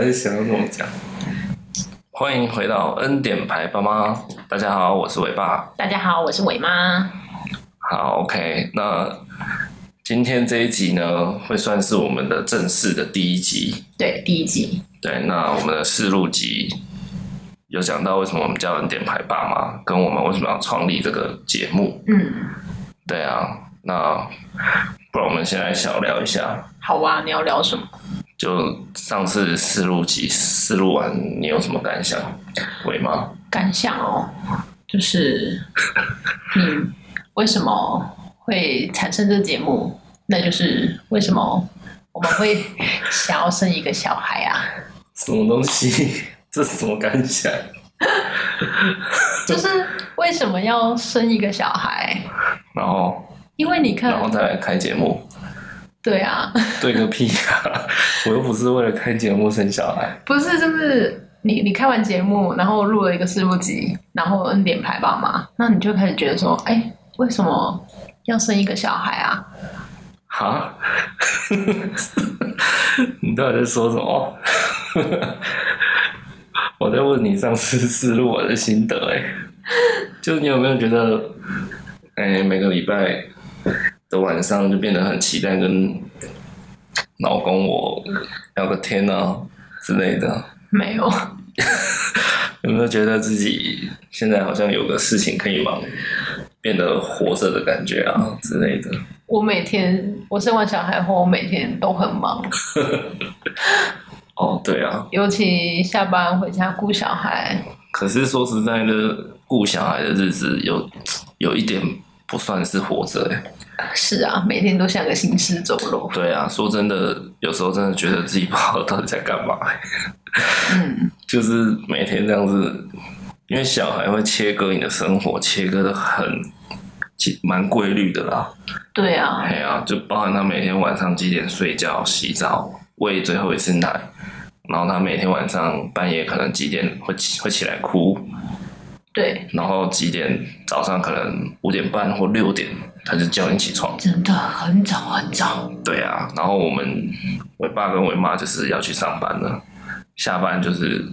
还是想要这么讲。欢迎回到恩典牌爸妈，大家好，我是伟爸。大家好，我是伟妈。好，OK，那今天这一集呢，会算是我们的正式的第一集。对，第一集。对，那我们的试录集有讲到为什么我们叫恩典牌爸妈，跟我们为什么要创立这个节目。嗯，对啊，那不然我们先来小聊一下。好啊，你要聊什么？就上次试录集试录完，你有什么感想？伟妈？感想哦，就是你 为什么会产生这个节目？那就是为什么我们会想要生一个小孩啊？什么东西？这是什么感想？就是为什么要生一个小孩？然后，因为你看，然后再来开节目。对啊，对个屁啊！我又不是为了开节目生小孩。不是，就是你你开完节目，然后录了一个试录集，然后摁点排爸妈，那你就开始觉得说，哎，为什么要生一个小孩啊？哈？你到底在说什么？我在问你上次试录我的心得，哎，就是你有没有觉得，哎，每个礼拜。的晚上就变得很期待，跟老公我聊个天啊之类的。没有，有没有觉得自己现在好像有个事情可以忙，变得活着的感觉啊之类的？我每天我生完小孩后，我每天都很忙。哦，对啊，尤其下班回家顾小孩。可是说实在的，顾小孩的日子有有一点不算是活着哎。是啊，每天都像个行尸走肉。对啊，说真的，有时候真的觉得自己不知道到底在干嘛。嗯，就是每天这样子，因为小孩会切割你的生活，切割的很，蛮规律的啦。对啊，对啊，就包含他每天晚上几点睡觉、洗澡、喂最后一次奶，然后他每天晚上半夜可能几点会起会起来哭。对，然后几点早上可能五点半或六点，他就叫你起床，真的很早很早。对啊，然后我们伟爸跟伟妈就是要去上班了，下班就是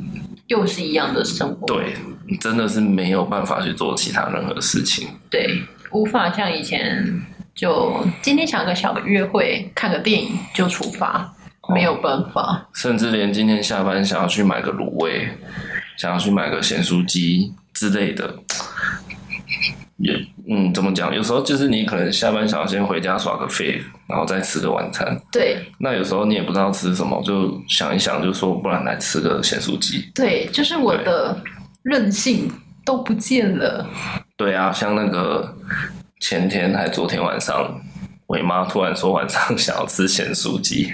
又是一样的生活。对，真的是没有办法去做其他任何事情。对，无法像以前就今天想个小的约会，看个电影就出发，没有办法。哦，甚至连今天下班想要去买个卤味，想要去买个咸酥鸡。之类的，也嗯，怎么讲？有时候就是你可能下班想要先回家耍个废，然后再吃个晚餐。对。那有时候你也不知道吃什么，就想一想，就说不然来吃个咸酥鸡。对，就是我的任性都不见了。对啊，像那个前天还昨天晚上，伟妈突然说晚上 想要吃咸酥鸡，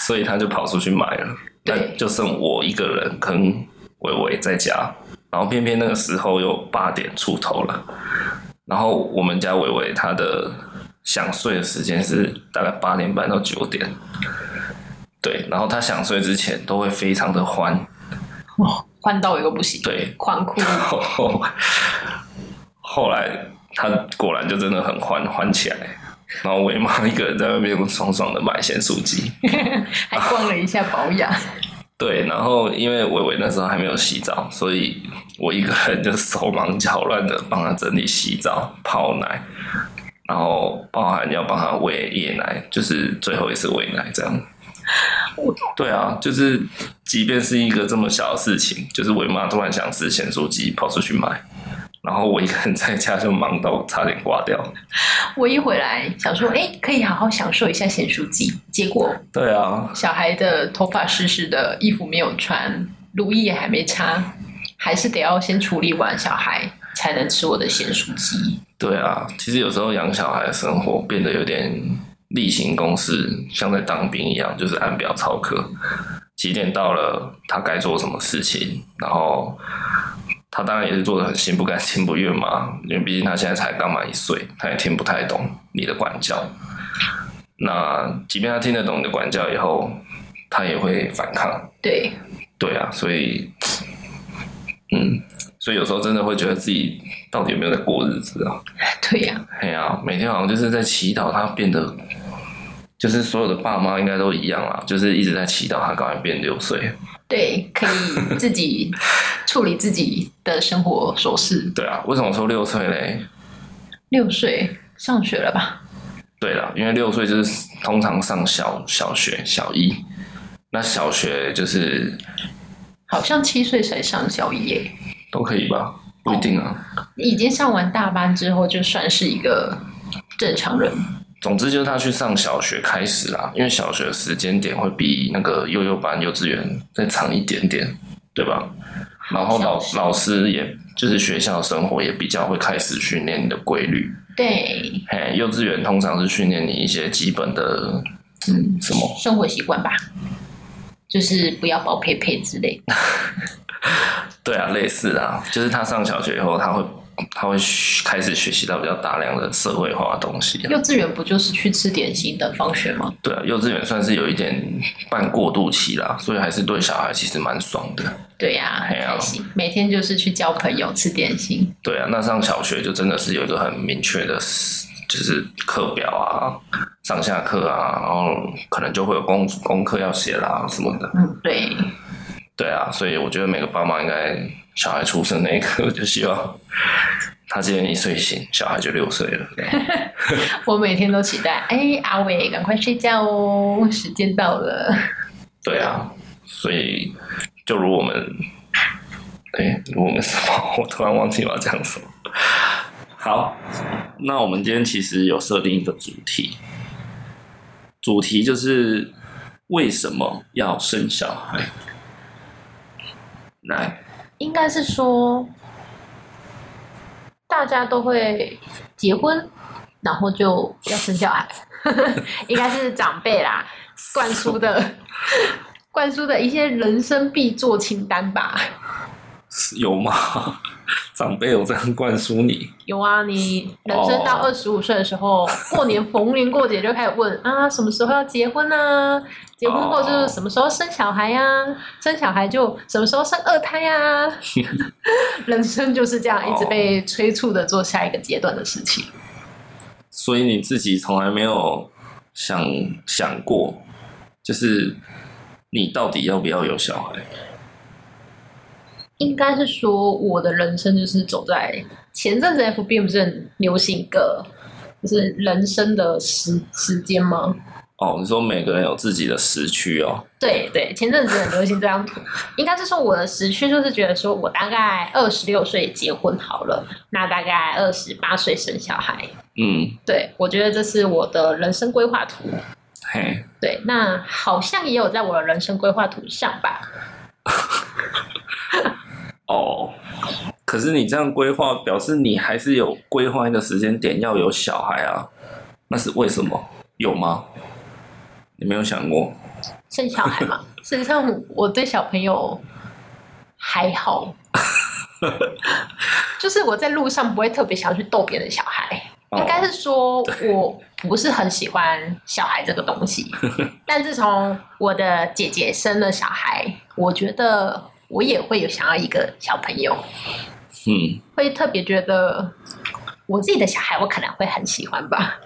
所以她就跑出去买了。对。就剩我一个人跟伟伟在家。然后偏偏那个时候又八点出头了，然后我们家伟伟他的想睡的时间是大概八点半到九点，对，然后他想睡之前都会非常的欢，哦，欢到一个不行，对，欢哭。后，后来他果然就真的很欢欢起来，然后伟妈一个人在外面爽爽的买咸酥鸡，还逛了一下宝雅。对，然后因为伟伟那时候还没有洗澡，所以我一个人就手忙脚乱的帮他整理洗澡、泡奶，然后包含要帮他喂夜奶，就是最后一次喂奶这样。对啊，就是即便是一个这么小的事情，就是伟妈突然想吃咸酥鸡，跑出去买。然后我一个人在家就忙到差点挂掉。我一回来想说，哎，可以好好享受一下咸酥鸡。结果，对啊，小孩的头发湿湿的，衣服没有穿，乳液也还没擦，还是得要先处理完小孩，才能吃我的咸酥鸡。对啊，其实有时候养小孩的生活变得有点例行公事，像在当兵一样，就是按表操课。几点到了，他该做什么事情，然后。他当然也是做的很心不甘情不愿嘛，因为毕竟他现在才刚满一岁，他也听不太懂你的管教。那即便他听得懂你的管教以后，他也会反抗。对，对啊，所以，嗯，所以有时候真的会觉得自己到底有没有在过日子啊？对呀、啊，哎呀、啊，每天好像就是在祈祷他变得就是所有的爸妈应该都一样啊，就是一直在祈祷他赶快变六岁。对，可以自己 处理自己的生活琐事。对啊，为什么说六岁嘞？六岁上学了吧？对了，因为六岁就是通常上小小学小一，那小学就是好像七岁才上小一耶，都可以吧？不一定啊。哦，已经上完大班之后，就算是一个正常人。总之就是他去上小学开始啦，因为小学的时间点会比那个幼幼班、幼稚园再长一点点，对吧？然后老老师也就是学校生活也比较会开始训练你的规律。对，嘿，幼稚园通常是训练你一些基本的，嗯，什么生活习惯吧，就是不要包佩佩之类的。对啊，类似啊，就是他上小学以后他会。他会开始学习到比较大量的社会化的东西。幼稚园不就是去吃点心等放学吗？对啊，幼稚园算是有一点半过渡期啦，所以还是对小孩其实蛮爽的。对呀、啊，很开心，每天就是去交朋友、吃点心。对啊，那上小学就真的是有一个很明确的，就是课表啊，上下课啊，然后可能就会有功功课要写啦什么的。嗯，对。对啊，所以我觉得每个爸妈应该小孩出生那一刻就希望他今天一睡醒，小孩就六岁了。我每天都期待，哎，阿伟赶快睡觉哦，时间到了。对啊，所以就如我们，哎，如我们什么？我突然忘记我要讲什么。好，那我们今天其实有设定一个主题，主题就是为什么要生小孩。来，应该是说，大家都会结婚，然后就要生小孩，应该是长辈啦，灌输的，灌输的一些人生必做清单吧？有吗？长辈有这样灌输你？有啊，你人生到二十五岁的时候，oh. 过年逢年过节就开始问啊，什么时候要结婚啊？结婚后就是什么时候生小孩呀、啊？生小孩就什么时候生二胎呀、啊？人生就是这样，一直被催促的做下一个阶段的事情。所以你自己从来没有想想过，就是你到底要不要有小孩？应该是说，我的人生就是走在前阵子 FB 不是很流行一个，就是人生的时时间吗？哦，你说每个人有自己的时区哦？对对，前阵子很流行这张图。应该是说我的时区就是觉得说我大概二十六岁结婚好了，那大概二十八岁生小孩。嗯，对，我觉得这是我的人生规划图。嘿，对，那好像也有在我的人生规划图上吧。哦，可是你这样规划，表示你还是有规划一个时间点要有小孩啊？那是为什么？有吗？你没有想过生小孩吗？实际上，我对小朋友还好，就是我在路上不会特别想去逗别的小孩。哦，应该是说我不是很喜欢小孩这个东西。但自从我的姐姐生了小孩，我觉得。我也会有想要一个小朋友，嗯，会特别觉得我自己的小孩，我可能会很喜欢吧。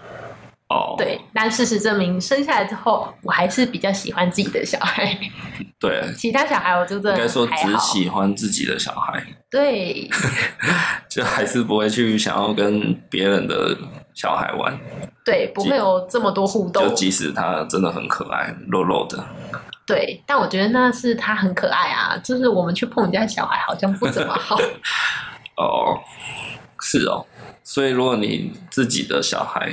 哦，对，但事实证明，生下来之后，我还是比较喜欢自己的小孩。对，其他小孩我真的应该说只喜欢自己的小孩。对，就还是不会去想要跟别人的小孩玩。对，不会有这么多互动。就即使他真的很可爱，肉肉的。对，但我觉得那是他很可爱啊，就是我们去碰人家小孩好像不怎么好。哦，是哦，所以如果你自己的小孩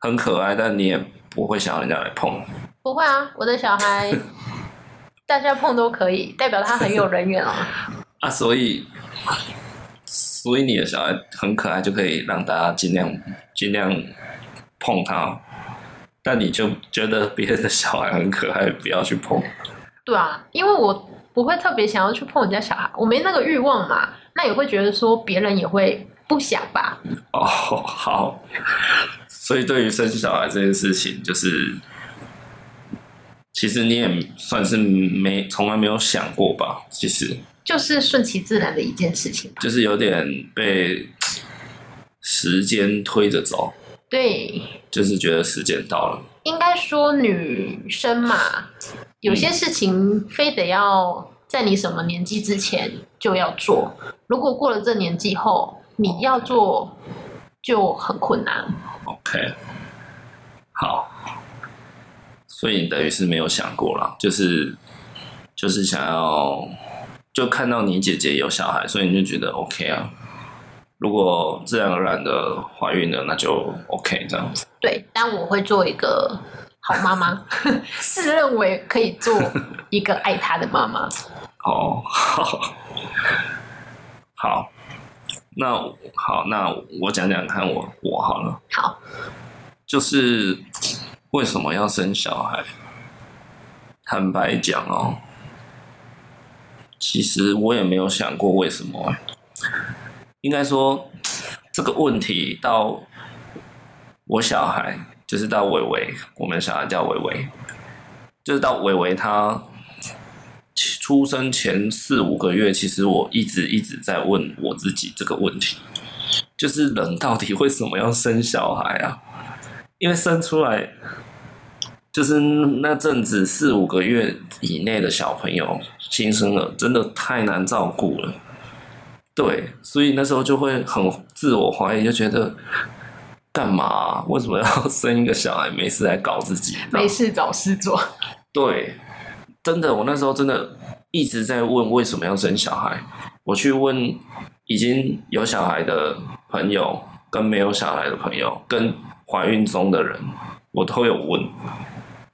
很可爱，但你也不会想要人家来碰。不会啊，我的小孩 大家碰都可以，代表他很有人缘哦。啊，所以所以你的小孩很可爱，就可以让大家尽量尽量碰他。但你就觉得别人的小孩很可爱，不要去碰。对啊，因为我不会特别想要去碰人家小孩，我没那个欲望嘛。那也会觉得说别人也会不想吧。哦，好。所以对于生小孩这件事情，就是其实你也算是没从来没有想过吧？其实就是顺其自然的一件事情吧，就是有点被时间推着走。对，就是觉得时间到了，应该说女生嘛，有些事情非得要在你什么年纪之前就要做，如果过了这年纪后你要做就很困难。OK，好，所以等于是没有想过了，就是就是想要就看到你姐姐有小孩，所以你就觉得 OK 啊。如果自然而然的怀孕了，那就 OK 这样子。对，但我会做一个好妈妈，自认为可以做一个爱她的妈妈。哦，好，好，那好，那我讲讲看我，我我好了。好，就是为什么要生小孩？坦白讲哦，其实我也没有想过为什么欸。应该说，这个问题到我小孩，就是到伟伟，我们小孩叫伟伟，就是到伟伟他出生前四五个月，其实我一直一直在问我自己这个问题，就是人到底为什么要生小孩啊？因为生出来就是那阵子四五个月以内的小朋友，新生儿真的太难照顾了。对，所以那时候就会很自我怀疑，就觉得干嘛啊？为什么要 生一个小孩？没事来搞自己，没事找事做。对，真的，我那时候真的一直在问为什么要生小孩。我去问已经有小孩的朋友，跟没有小孩的朋友，跟怀孕中的人，我都有问。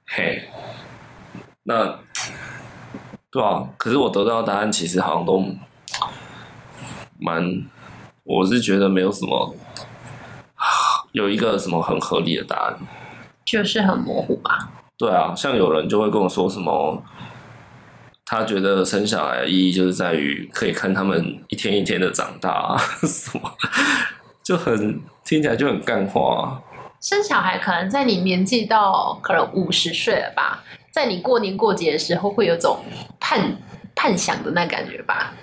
嘿，那对啊，可是我得到的答案其实好像都。蛮，我是觉得没有什么，有一个什么很合理的答案，就是很模糊吧。对啊，像有人就会跟我说什么，他觉得生小孩的意义就是在于可以看他们一天一天的长大啊，什么，就很听起来就很干话啊。生小孩可能在你年纪到可能五十岁了吧，在你过年过节的时候会有种盼盼想的那感觉吧。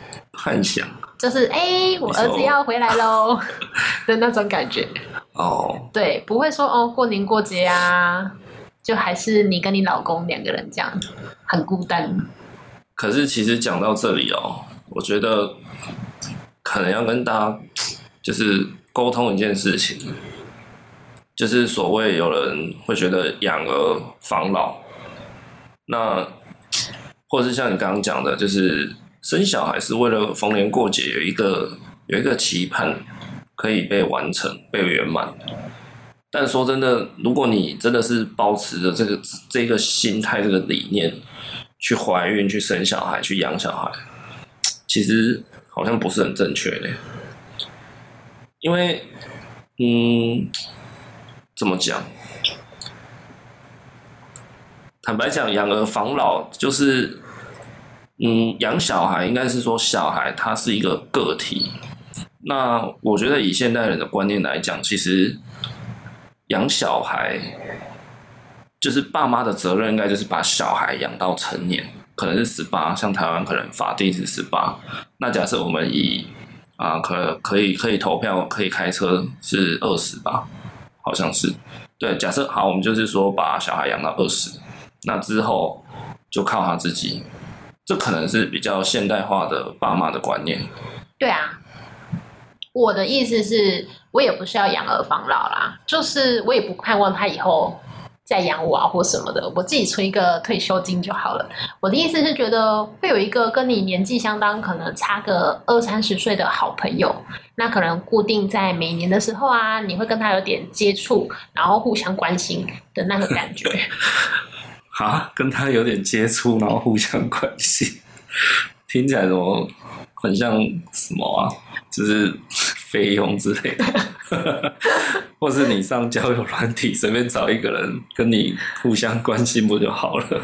幻想就是哎、欸，我儿子要回来喽 的那种感觉哦。对，不会说哦，过年过节啊，就还是你跟你老公两个人这样，很孤单。可是其实讲到这里哦，我觉得可能要跟大家就是沟通一件事情，就是所谓有人会觉得养儿防老，那或者是像你刚刚讲的，就是。生小孩是为了逢年过节有一个有一个期盼可以被完成被圆满，但说真的，如果你真的是保持着这个这个心态这个理念去怀孕去生小孩去养小孩，其实好像不是很正确的，因为嗯，怎么讲？坦白讲，养儿防老就是。嗯，养小孩应该是说，小孩他是一个个体。那我觉得以现代人的观念来讲，其实养小孩就是爸妈的责任，应该就是把小孩养到成年，可能是十八，像台湾可能法定是十八。那假设我们以啊，可可以可以投票可以开车是二十吧，好像是。对，假设好，我们就是说把小孩养到二十，那之后就靠他自己。这可能是比较现代化的爸妈的观念。对啊，我的意思是，我也不是要养儿防老啦，就是我也不盼望他以后再养我啊或什么的，我自己存一个退休金就好了。我的意思是，觉得会有一个跟你年纪相当，可能差个二三十岁的好朋友，那可能固定在每年的时候啊，你会跟他有点接触，然后互相关心的那个感觉。啊，跟他有点接触，然后互相关心，听起来怎么很像什么啊？就是菲佣之类的，或是你上交友软体随便找一个人跟你互相关心不就好了？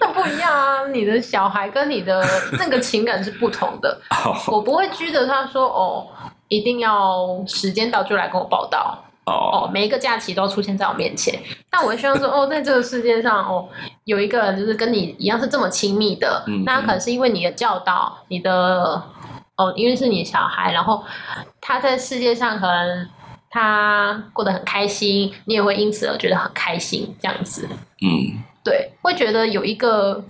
那不一样啊！你的小孩跟你的那个情感是不同的。我不会拘着他说哦，一定要时间到就来跟我报到。哦，每一个假期都出现在我面前，但我希望说，哦，在这个世界上，哦，有一个人就是跟你一样是这么亲密的，那可能是因为你的教导，你的，哦，因为是你的小孩，然后他在世界上可能他过得很开心，你也会因此而觉得很开心，这样子。嗯，对，会觉得有一个，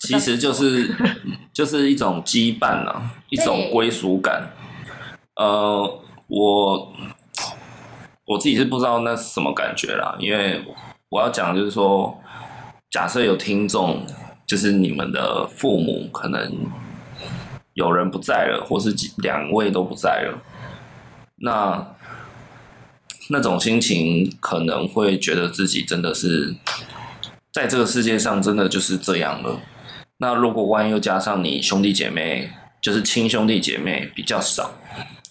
其实就是 就是一种羁绊啊，一种归属感。呃，我我自己是不知道那是什么感觉啦，因为我要讲就是说，假设有听众，就是你们的父母可能有人不在了，或是两位都不在了，那那种心情可能会觉得自己真的是在这个世界上真的就是这样了。那如果万一又加上你兄弟姐妹，就是亲兄弟姐妹比较少。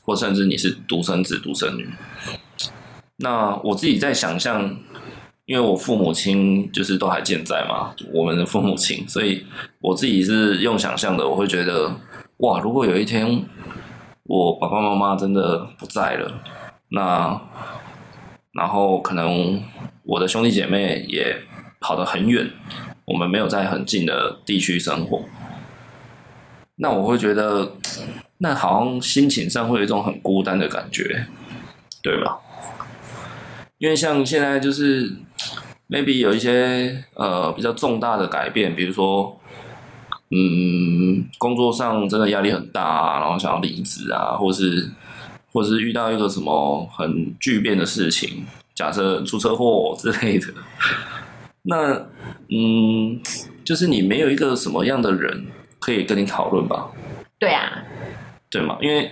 或甚至你是独生子、独生女，那我自己在想象，因为我父母亲就是都还健在嘛，我们的父母亲，所以我自己是用想象的，我会觉得，哇，如果有一天我爸爸妈妈真的不在了，那然后可能我的兄弟姐妹也跑得很远，我们没有在很近的地区生活，那我会觉得。那好像心情上会有一种很孤单的感觉，对吧？因为像现在就是 maybe 有一些呃比较重大的改变，比如说，嗯，工作上真的压力很大啊，然后想要离职啊，或是或是遇到一个什么很巨变的事情，假设出车祸 之类的，那嗯，就是你没有一个什么样的人可以跟你讨论吧？对啊。对嘛？因为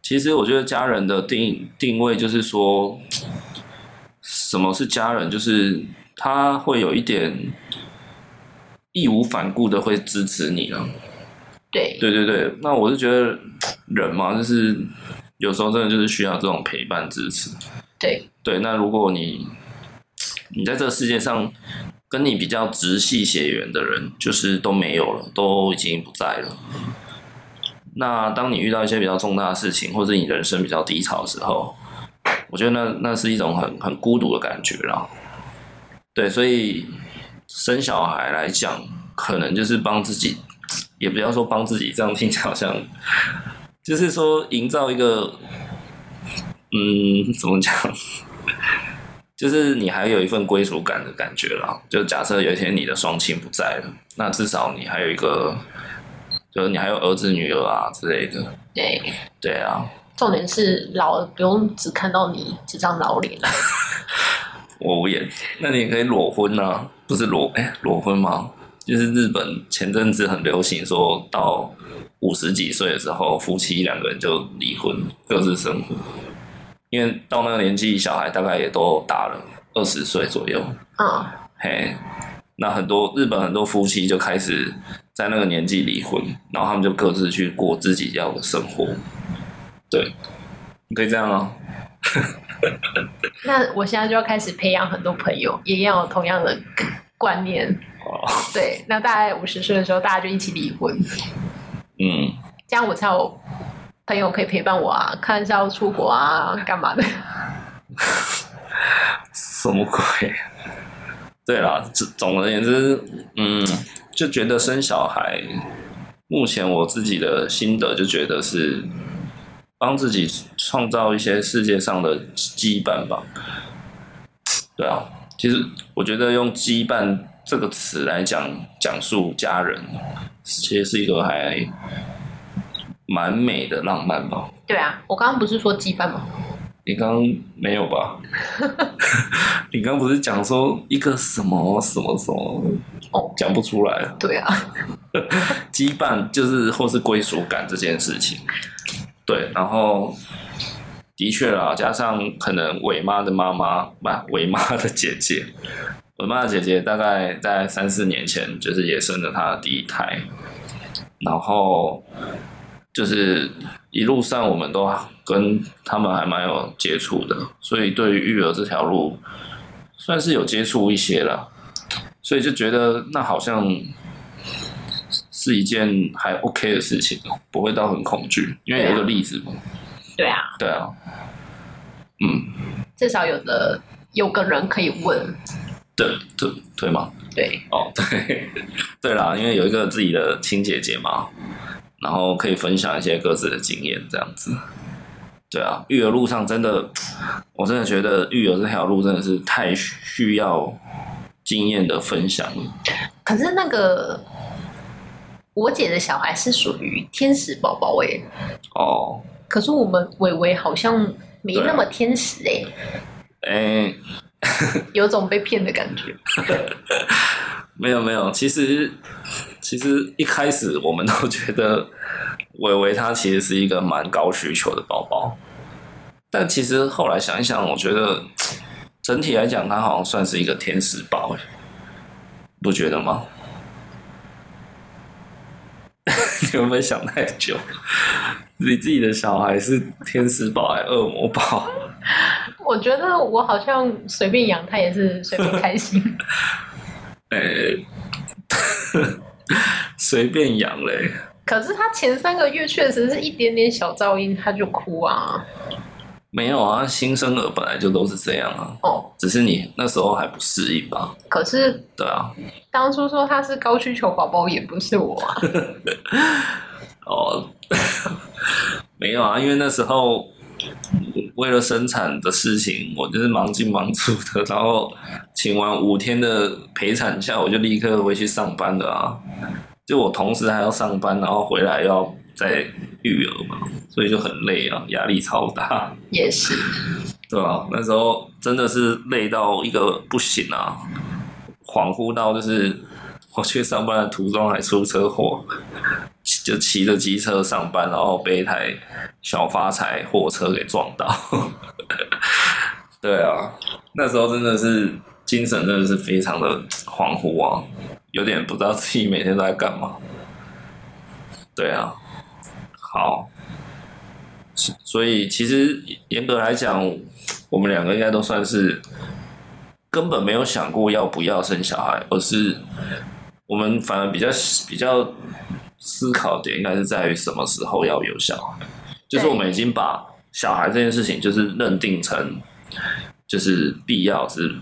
其实我觉得家人的定定位就是说，什么是家人？就是他会有一点义无反顾的会支持你了。对对对对，那我是觉得人嘛，就是有时候真的就是需要这种陪伴支持。对对，那如果你你在这个世界上跟你比较直系血缘的人，就是都没有了，都已经不在了。那当你遇到一些比较重大的事情，或者你人生比较低潮的时候，我觉得那那是一种很很孤独的感觉啦。对，所以生小孩来讲，可能就是帮自己，也不要说帮自己，这样听起来好像，就是说营造一个，嗯，怎么讲？就是你还有一份归属感的感觉啦。就假设有一天你的双亲不在了，那至少你还有一个。就是你还有儿子女儿啊之类的，对对啊。重点是老了不用只看到你这张老脸啊。我无言。那你也可以裸婚啊？不是裸哎、欸、裸婚吗？就是日本前阵子很流行，说到五十几岁的时候，夫妻两个人就离婚，各自生活。因为到那个年纪，小孩大概也都大了，二十岁左右。嗯。嘿，那很多日本很多夫妻就开始。在那个年纪离婚，然后他们就各自去过自己要的生活。对，你可以这样啊。那我现在就要开始培养很多朋友，也要有同样的观念。哦。对，那大概五十岁的时候，大家就一起离婚。嗯。这样我才有朋友可以陪伴我啊，看下要出国啊，干嘛的？什么鬼？对啦，总总而言之，嗯。就觉得生小孩，目前我自己的心得就觉得是帮自己创造一些世界上的羁绊吧。对啊，其实我觉得用羁绊这个词来讲讲述家人，其实是一个还蛮美的浪漫吧。对啊，我刚刚不是说羁绊吗？你刚刚没有吧？你刚刚不是讲说一个什么什么什么？哦，讲不出来。对啊，羁绊就是或是归属感这件事情。对，然后的确啦，加上可能伟妈的妈妈，不，伟妈的姐姐，伟妈的姐姐大概在三四年前就是也生了她的第一胎，然后。就是一路上我们都跟他们还蛮有接触的，所以对于育儿这条路算是有接触一些了，所以就觉得那好像是一件还 OK 的事情，不会到很恐惧，因为有一个例子嘛。对啊。对啊。嗯。至少有的有个人可以问。对对对吗？对。哦，对 对啦，因为有一个自己的亲姐姐嘛。然后可以分享一些各自的经验，这样子。对啊，育儿路上真的我真的觉得育儿这条路真的是太需要经验的分享了。可是那个我姐的小孩是属于天使宝宝哎。哦。可是我们伟伟好像没那么天使哎。哎、欸。有种被骗的感觉。没有没有，其实其实一开始我们都觉得伟伟他其实是一个蛮高需求的宝宝，但其实后来想一想，我觉得整体来讲，他好像算是一个天使宝，不觉得吗？你有没有想太久？你自己的小孩是天使宝还是恶魔宝？我觉得我好像随便养他也是随便开心。哎、欸，随便养嘞。可是他前三个月确实是一点点小噪音他就哭啊。没有啊，新生儿本来就都是这样啊。哦，只是你那时候还不适应吧？可是，对啊，当初说他是高需求宝宝也不是我啊。哦，没有啊，因为那时候为了生产的事情，我就是忙进忙出的，然后请完五天的陪产假，我就立刻回去上班了啊。就我同时还要上班，然后回来要再育儿嘛，所以就很累啊，压力超大。也是，对啊，那时候真的是累到一个不行啊，恍惚到就是我去上班的途中还出车祸，就骑着机车上班，然后被一台小发财货车给撞到。对啊，那时候真的是精神真的是非常的恍惚啊。有点不知道自己每天都在干嘛，对啊，好，所以其实严格来讲，我们两个应该都算是根本没有想过要不要生小孩，而是我们反而比较比较思考点应该是在于什么时候要有小孩，就是我们已经把小孩这件事情就是认定成。就是必要之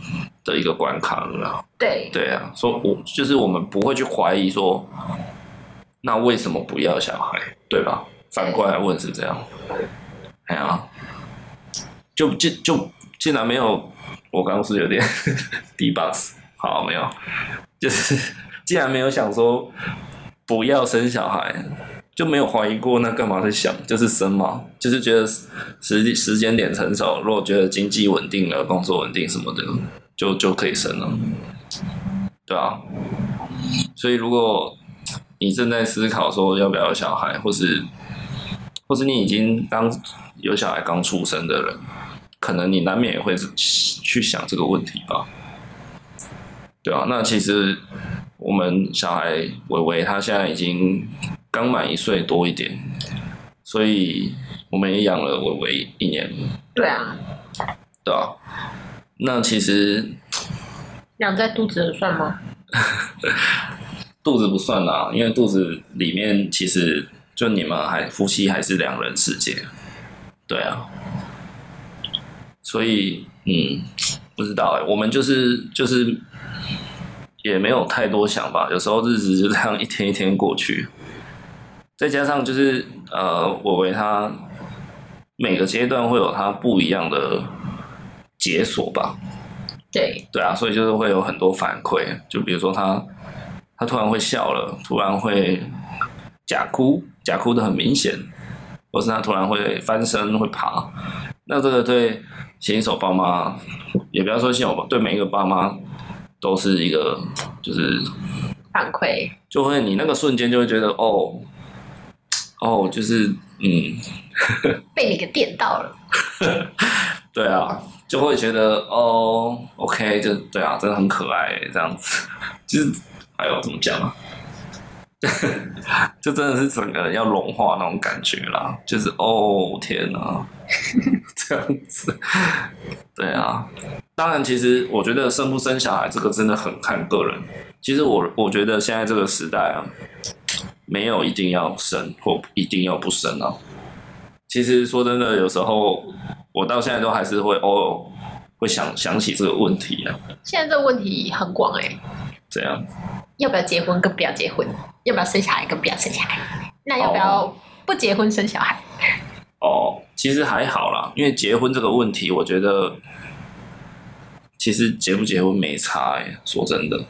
的一个关卡了，对对啊，所以我就是我们不会去怀疑说，那为什么不要小孩，对吧？反过来问是这样，哎呀，就就就竟然没有，我刚刚是有点 D-box，好没有，就是既然没有想说不要生小孩。就没有怀疑过，那干嘛在想？就是生嘛，就是觉得时时间点成熟，如果觉得经济稳定了，工作稳定什么的，就就可以生了，对啊。所以如果你正在思考说要不要小孩，或是或是你已经刚有小孩刚出生的人，可能你难免也会去想这个问题吧，对啊。那其实我们小孩伟伟他现在已经。刚满一岁多一点，所以我们也养了伟伟一年。对啊，对啊。那其实养在肚子的算吗？肚子不算啦，因为肚子里面其实就你们还夫妻还是两人世界。对啊，所以嗯，不知道哎、欸，我们就是就是也没有太多想法，有时候日子就这样一天一天过去。再加上就是呃，我为他每个阶段会有他不一样的解锁吧。对对啊，所以就是会有很多反馈，就比如说他他突然会笑了，突然会假哭，假哭的很明显，或是他突然会翻身会爬，那这个对新手爸妈，也不要说新手，对每一个爸妈都是一个就是反馈，就会你那个瞬间就会觉得哦。哦，就是嗯，被你给电到了。对啊，就会觉得哦，OK，就对啊，真的很可爱这样子。就是，哎呦，怎么讲啊？就真的是整个人要融化那种感觉啦。就是哦，天哪，这样子。对啊，当然，其实我觉得生不生小孩这个真的很看个人。其实我我觉得现在这个时代啊。没有一定要生或一定要不生啊。其实说真的，有时候我到现在都还是会偶尔会想想起这个问题啊。现在这个问题很广哎、怎样？要不要结婚跟不要结婚？要不要生小孩跟不要生小孩？那要不要不结婚生小孩？哦，其实还好啦，因为结婚这个问题，我觉得其实结不结婚没差说真的。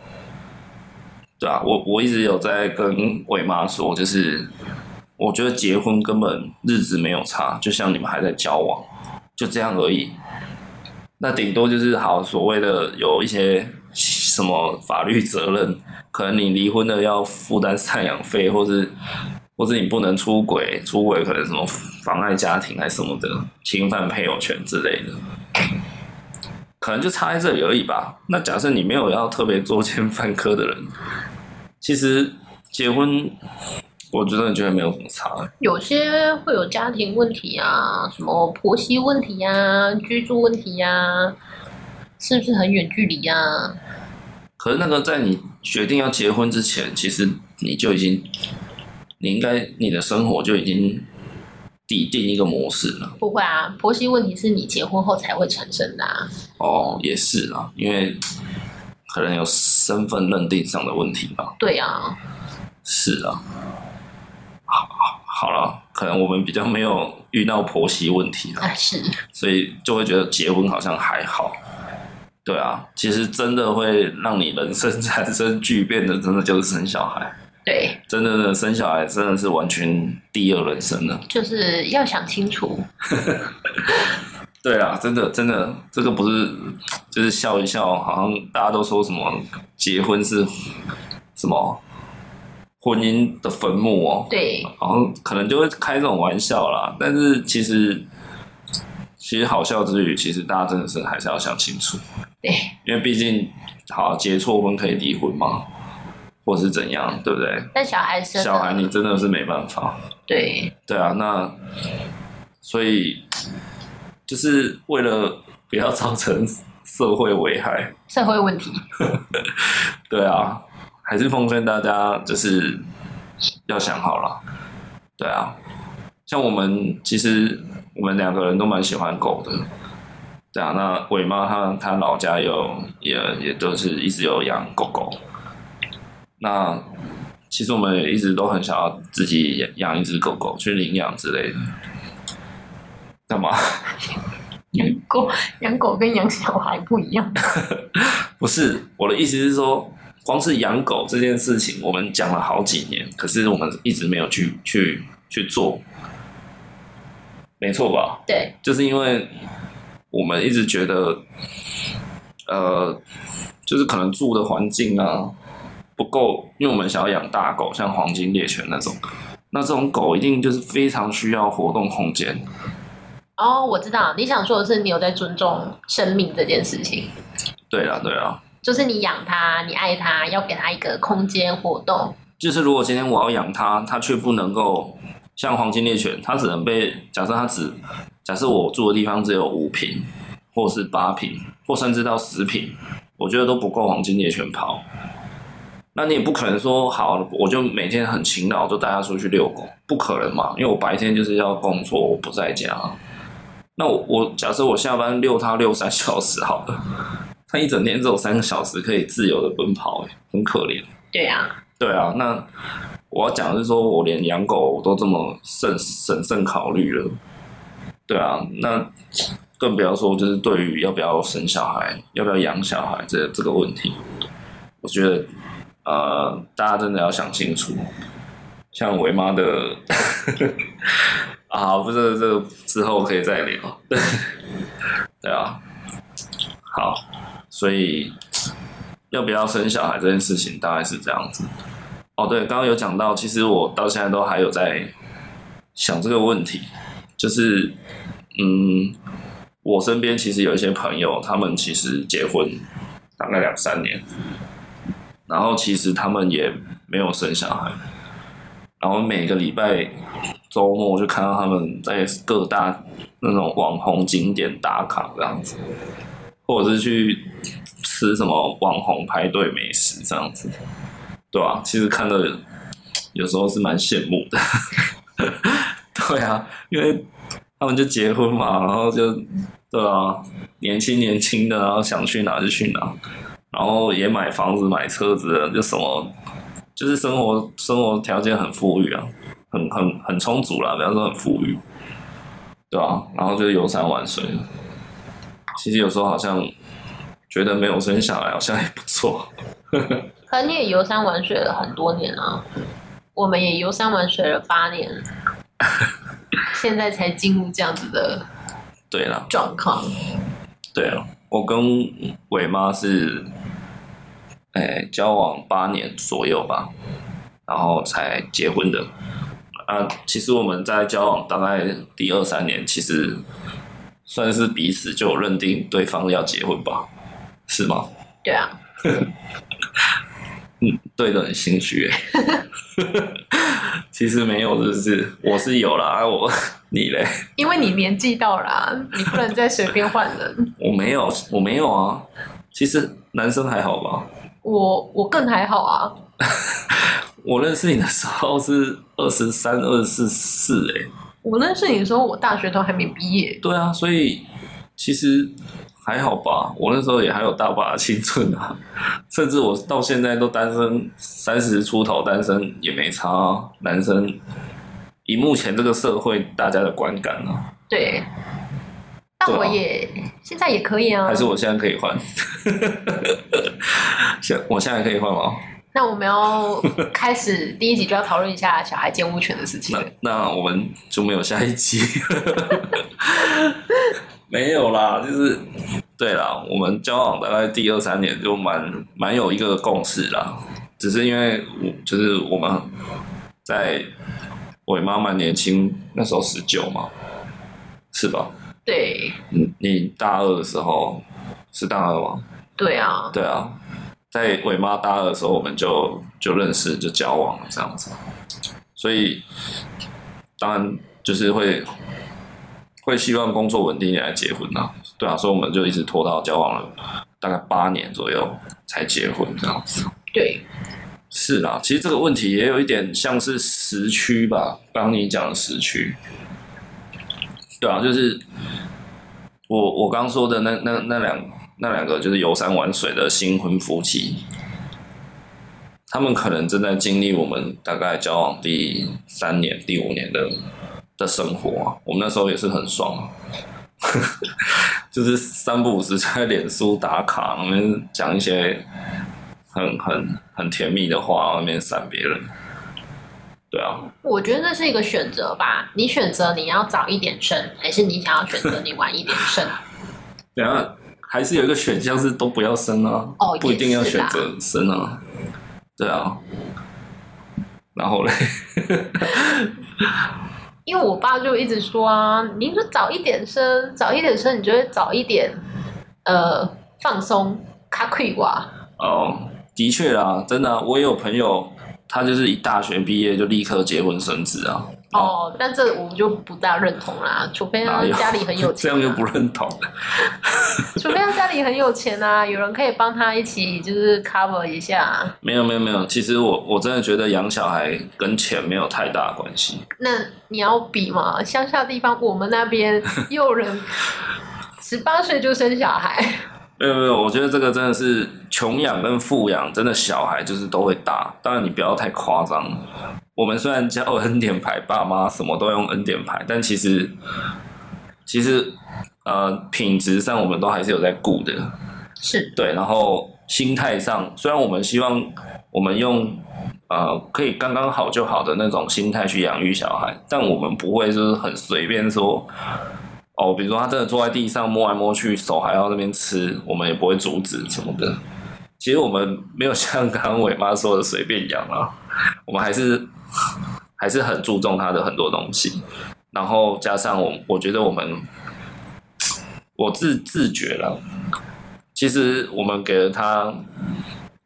对啊，我我一直有在跟伟妈说，就是我觉得结婚根本日子没有差，就像你们还在交往，就这样而已。那顶多就是好所谓的有一些什么法律责任，可能你离婚了要负担赡养费，或是或是你不能出轨，出轨可能什么妨碍家庭还是什么的，侵犯配偶权之类的。可能就差在这里而已吧。那假设你没有要特别作奸犯科的人，其实结婚，我真的觉得没有什么差。有些会有家庭问题啊，什么婆媳问题啊，居住问题啊，是不是很远距离呀？可是那个在你决定要结婚之前，其实你就已经，你应该你的生活就已经。底定一个模式了，不会啊，婆媳问题是你结婚后才会产生的啊。哦，也是啊，因为可能有身份认定上的问题吧。对啊，是啊。好，好了，可能我们比较没有遇到婆媳问题了。啊，是。所以就会觉得结婚好像还好。对啊，其实真的会让你人生产生巨变的，真的就是生小孩。对，真的呢，生小孩真的是完全第二人生了。就是要想清楚。对啊，真的真的，这个不是就是笑一笑，好像大家都说什么结婚是什么婚姻的坟墓哦。对，好像可能就会开这种玩笑啦。但是其实其实好笑之余，其实大家真的是还是要想清楚。对，因为毕竟好结错婚可以离婚嘛？或是怎样，对不对？但小孩生小孩，你真的是没办法。对对啊，那所以就是为了不要造成社会危害、社会问题。对啊，还是奉劝大家，就是要想好了。对啊，像我们其实我们两个人都蛮喜欢狗的。对啊，那伟妈她她老家有也也都是一直有养狗狗。那其实我们也一直都很想要自己养一只狗狗去领养之类的。干嘛？养狗养狗跟养小孩不一样。不是，我的意思是说，光是养狗这件事情，我们讲了好几年，可是我们一直没有去去去做。没错吧？对，就是因为我们一直觉得，呃，就是可能住的环境啊。不够，因为我们想要养大狗，像黄金猎犬那种，那这种狗一定就是非常需要活动空间。哦，我知道你想说的是，你有在尊重生命这件事情。对啊，对啊，就是你养它，你爱它，要给它一个空间活动。就是如果今天我要养它，它却不能够像黄金猎犬，它只能被假设它只假设我住的地方只有五平，或是八平，或甚至到十平，我觉得都不够黄金猎犬跑。那你也不可能说好，我就每天很勤劳，就带它出去遛狗，不可能嘛？因为我白天就是要工作，我不在家。那我我假设我下班遛它遛三小时好了，它一整天只有三个小时可以自由的奔跑，很可怜。对啊，对啊。那我要讲的是说，我连养狗我都这么慎审慎考虑了。对啊，那更不要说就是对于要不要生小孩，要不要养小孩这这个问题，我觉得。呃，大家真的要想清楚。像伟妈的 啊，不是这个之后可以再聊。对，对啊，好，所以要不要生小孩这件事情大概是这样子。哦，对，刚刚有讲到，其实我到现在都还有在想这个问题，就是嗯，我身边其实有一些朋友，他们其实结婚大概两三年。然后其实他们也没有生小孩，然后每个礼拜周末就看到他们在各大那种网红景点打卡这样子，或者是去吃什么网红排队美食这样子，对啊，其实看的有时候是蛮羡慕的，对啊，因为他们就结婚嘛，然后就对啊，年轻年轻的，然后想去哪就去哪。然后也买房子、买车子，就什么，就是生活生活条件很富裕啊，很很很充足啦，比方说很富裕。对啊，然后就游山玩水。其实有时候好像觉得没有生下来好像也不错。可你也游山玩水了很多年啊，我们也游山玩水了八年，现在才进入这样子的对了状况。对了，我跟伟妈是。哎，交往八年左右吧，然后才结婚的。啊，其实我们在交往大概第二三年，其实算是彼此就认定对方要结婚吧，是吗？对啊。嗯，对的很心虚哎。其实没有，是不是？我是有啦，啊，我你嘞？因为你年纪到了啊，你不能再随便换人。我没有，我没有啊。其实男生还好吧。我我更还好啊！我认识你的时候是二十三、二十四哎。我认识你的时候，我大学都还没毕业。对啊，所以其实还好吧。我那时候也还有大把的青春啊，甚至我到现在都单身，三十出头单身也没差啊。男生以目前这个社会大家的观感啊，对。但我也、啊、现在也可以啊，还是我现在可以换？现我现在可以换吗？那我们要开始第一集就要讨论一下小孩监护权的事情 那。那我们就没有下一集？没有啦，就是对啦，我们交往大概第二三年就蛮蛮有一个共识啦，只是因为我就是我们在我妈蛮年轻那时候十九嘛，是吧？对，你你大二的时候是大二吗？对啊，对啊，在伟妈大二的时候，我们就就认识就交往了这样子，所以当然就是会会希望工作稳定来结婚啊，对啊，所以我们就一直拖到交往了大概八年左右才结婚这样子。对，是啦，其实这个问题也有一点像是时区吧，刚你讲的时区。对啊，就是我我刚说的那那那两那两个就是游山玩水的新婚夫妻，他们可能正在经历我们大概交往第三年、第五年的的生活啊。我们那时候也是很爽，就是三不五时在脸书打卡，那边讲一些很很很甜蜜的话，那边闪别人。对啊，我觉得这是一个选择吧。你选择你要早一点生，还是你想要选择你晚一点生？对啊，还是有一个选项是都不要生啊。哦，不一定要选择生啊。对啊。然后嘞，因为我爸就一直说啊，你就早一点生，早一点生，你就会早一点呃放松，卡亏哇。哦，的确啊，真的，我也有朋友。他就是一大学毕业就立刻结婚生子啊！哦，但这我们就不大认同啦，除非他家里很有钱，啊，这样就不认同。除非他家里很有钱啊，有人可以帮他一起就是 cover 一下。没有没有没有，其实我我真的觉得养小孩跟钱没有太大关系。那你要比吗？乡下地方，我们那边 又有人十八岁就生小孩。没有没有，我觉得这个真的是穷养跟富养，真的小孩就是都会大。当然你不要太夸张。我们虽然叫恩典牌，爸妈什么都用恩典牌，但其实其实呃品质上我们都还是有在顾的。是对，然后心态上，虽然我们希望我们用呃可以刚刚好就好的那种心态去养育小孩，但我们不会就是很随便说。哦，比如说他真的坐在地上摸来摸去，手还要那边吃，我们也不会阻止什么的。其实我们没有像刚刚伟妈说的随便养啊，我们还是还是很注重他的很多东西。然后加上我，我觉得我们我自自觉了，其实我们给了他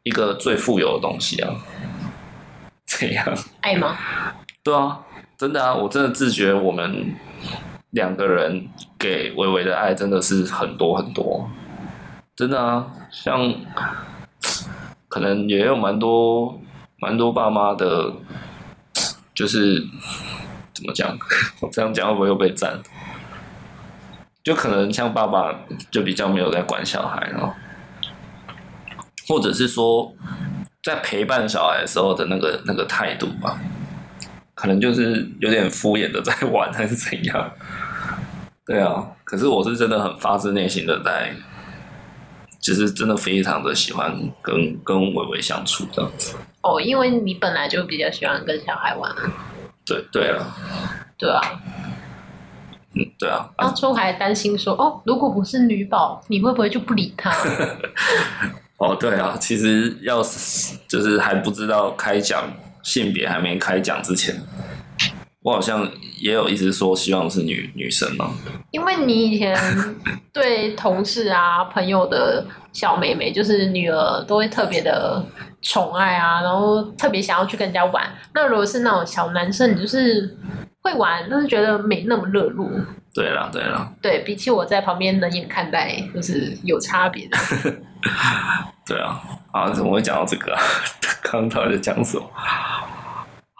一个最富有的东西啊。怎样？爱吗？对啊，真的啊，我真的自觉我们。两个人给维维的爱真的是很多很多，真的啊，像可能也有蛮多蛮多爸妈的，就是怎么讲？我这样讲会不会又被赞？就可能像爸爸就比较没有在管小孩哦，或者是说在陪伴小孩的时候的那个那个态度吧。可能就是有点敷衍的在 玩，还是怎样？对啊，可是我是真的很发自内心的在，就是真的非常的喜欢跟跟伟伟相处这样子。哦，因为你本来就比较喜欢跟小孩玩。对对啊。对啊。嗯，对啊。当初还担心说，哦，如果我是女宝，你会不会就不理他？哦，对啊，其实要是就是还不知道开讲性别还没开讲之前。我好像也有一直说希望是女女生嘛，因为你以前 对同事啊、朋友的小妹妹，就是女儿，都会特别的宠爱啊，然后特别想要去跟人家玩。那如果是那种小男生，你就是会玩，但是觉得没那么热络。对了，对了，对，比起我在旁边冷眼看待，就是有差别的。对啊，啊，怎么会讲到这个啊？刚刚到底在讲什么？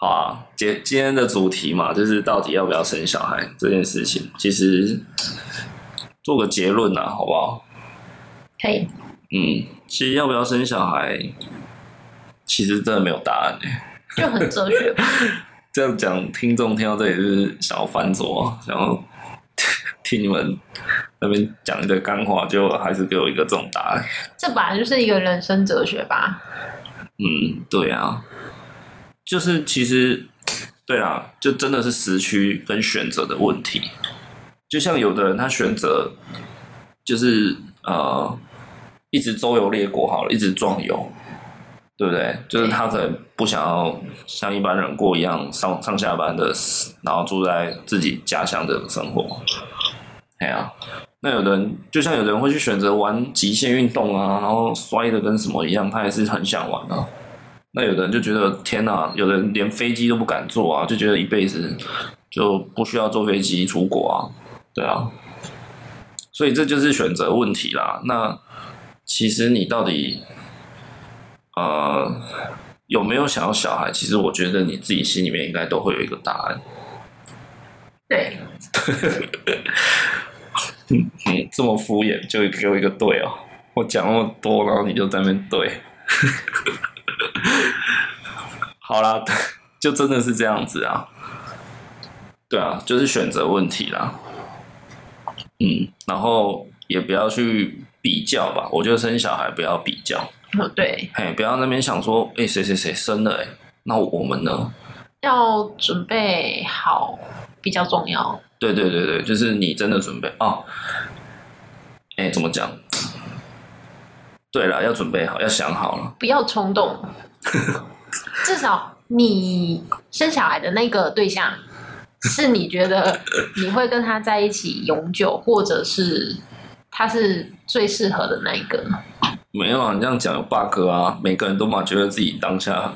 好啊，今今天的主题嘛，就是到底要不要生小孩这件事情，其实做个结论呐，好不好？可以。嗯，其实要不要生小孩，其实真的没有答案哎，就很哲学。这样讲，听众听到这里就是想要翻桌，想要 听你们那边讲一堆干话，就还是给我一个这种答案。这本来就是一个人生哲学吧？嗯，对啊。就是其实，对啊，就真的是时区跟选择的问题。就像有的人他选择，就是呃，一直周游列国好了，一直壮游，对不对？就是他可能不想要像一般人过一样上上下班的，然后住在自己家乡的生活。哎呀，那有的人就像有的人会去选择玩极限运动啊，然后摔的跟什么一样，他也是很想玩啊。那有的人就觉得天哪，有的人连飞机都不敢坐啊，就觉得一辈子就不需要坐飞机出国啊，对啊，所以这就是选择问题啦。那其实你到底呃有没有想要小孩？其实我觉得你自己心里面应该都会有一个答案。对，嗯，这么敷衍就给我一个对哦。我讲那么多，然后你就在那边对。好啦，就真的是这样子啊。对啊，就是选择问题啦。嗯，然后也不要去比较吧。我觉得生小孩不要比较。哦，对。嘿，不要那边想说，哎，谁谁谁生了，哎，那我们呢？要准备好比较重要。对对对对，就是你真的准备哦。哎，怎么讲？对了，要准备好，要想好了，不要冲动。至少你生小孩的那个对象，是你觉得你会跟他在一起永久，或者是他是最适合的那一个。没有啊，你这样讲有 bug 啊！每个人都嘛觉得自己当下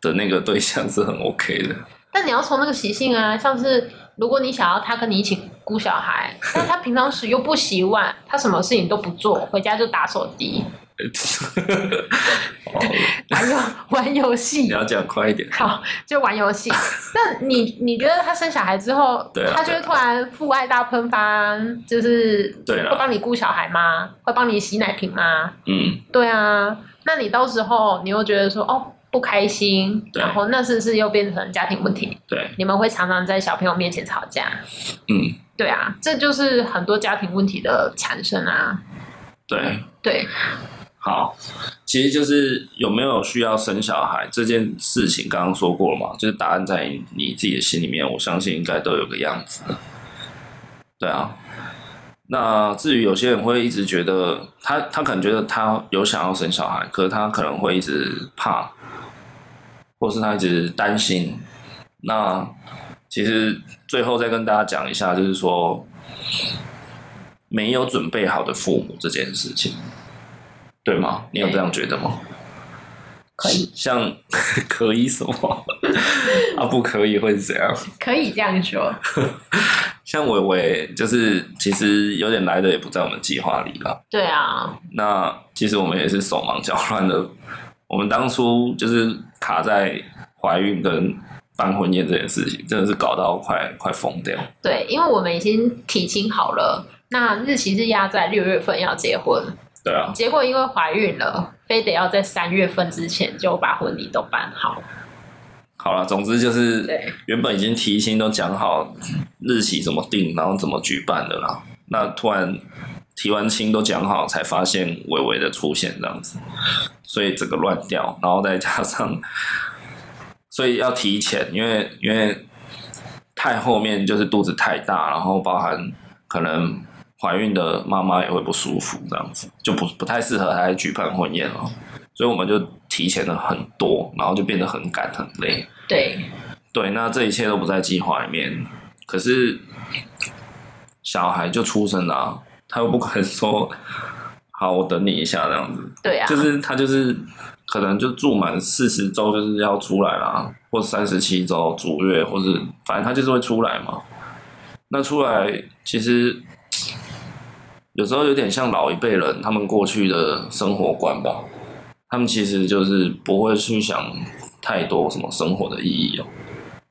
的那个对象是很 OK 的。但你要从那个习性啊，像是如果你想要他跟你一起顾小孩，但他平常时又不洗碗，他什么事情都不做，回家就打手机。玩游 玩游戏，你要讲快一点。好，就玩游戏。那你你觉得他生小孩之后，对啊、他就会突然父爱大喷发，就是会帮你顾小孩吗？会帮你洗奶瓶吗？嗯，对啊。那你到时候你又觉得说哦不开心，然后那是不是又变成家庭问题？对，你们会常常在小朋友面前吵架。嗯，对啊，这就是很多家庭问题的产生啊。对对。好，其实就是有没有需要生小孩这件事情，刚刚说过了嘛，就是答案在你自己的心里面，我相信应该都有个样子。对啊，那至于有些人会一直觉得他他可能觉得他有想要生小孩，可是他可能会一直怕，或是他一直担心。那其实最后再跟大家讲一下，就是说没有准备好的父母这件事情。对吗？你有这样觉得吗？可以，像可以什么啊？不可以会是怎样？可以这样说。像伟伟，就是其实有点来的也不在我们计划里了。对啊。那其实我们也是手忙脚乱的。我们当初就是卡在怀孕跟办婚宴这件事情，真的是搞到快快疯掉。对，因为我们已经提亲好了，那日期是压在六月份要结婚。对啊，结果因为怀孕了，非得要在三月份之前就把婚礼都办好。好了，总之就是原本已经提亲都讲好日期怎么定，然后怎么举办的啦。那突然提完亲都讲好，才发现伟伟的出现这样子，所以整个乱掉，然后再加上，所以要提前，因为因为太后面就是肚子太大，然后包含可能怀孕的妈妈也会不舒服，这样子就不不太适合来举办婚宴了。所以我们就提前了很多，然后就变得很赶很累。对，对，那这一切都不在计划里面。可是小孩就出生了啊，他又不可能说好，我等你一下这样子。对啊，就是他就是可能就住满四十周就是要出来啦，或三十七周足月，或是反正他就是会出来嘛。那出来其实有时候有点像老一辈人他们过去的生活观吧。他们其实就是不会去想太多什么生活的意义哦，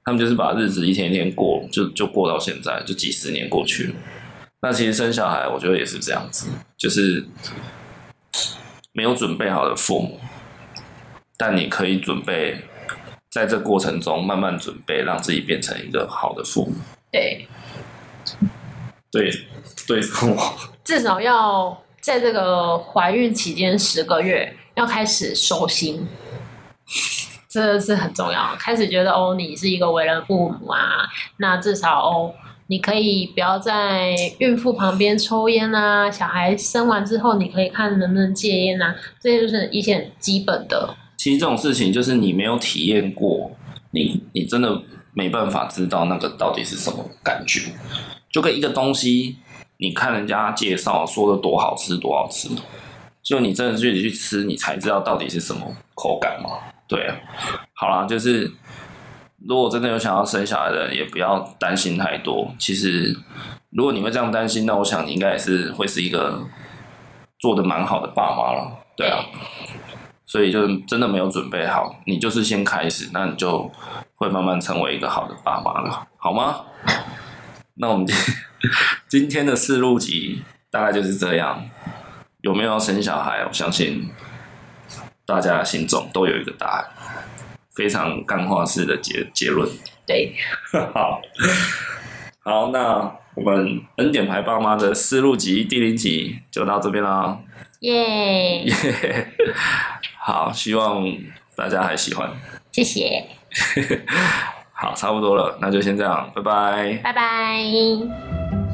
他们就是把日子一天一天过，就就过到现在，就几十年过去了。那其实生小孩，我觉得也是这样子，就是没有准备好的父母，但你可以准备在这过程中慢慢准备，让自己变成一个好的父母。对，对，对，至少要在这个怀孕期间十个月。要开始收心，这是很重要。开始觉得哦，你是一个为人父母啊，那至少哦，你可以不要在孕妇旁边抽烟啊。小孩生完之后，你可以看能不能戒烟啊。这些就是一些很基本的。其实这种事情就是你没有体验过，你你真的没办法知道那个到底是什么感觉。就跟一个东西，你看人家介绍说的多好吃，多好吃。就你真的自己去吃，你才知道到底是什么口感嘛？对啊，好啦，就是如果真的有想要生小孩的人，也不要担心太多。其实，如果你会这样担心，那我想你应该也是会是一个做得蛮好的爸妈了。对啊，所以就真的没有准备好，你就是先开始，那你就会慢慢成为一个好的爸妈了，好吗？那我们 今天的四录集大概就是这样。有没有要生小孩？我相信大家心中都有一个答案，非常干化式的结结论。对，好，好，那我们恩典牌爸妈的四录集第零集就到这边啦。耶 耶，好，希望大家还喜欢。谢谢。好，差不多了，那就先这样，拜拜。拜拜。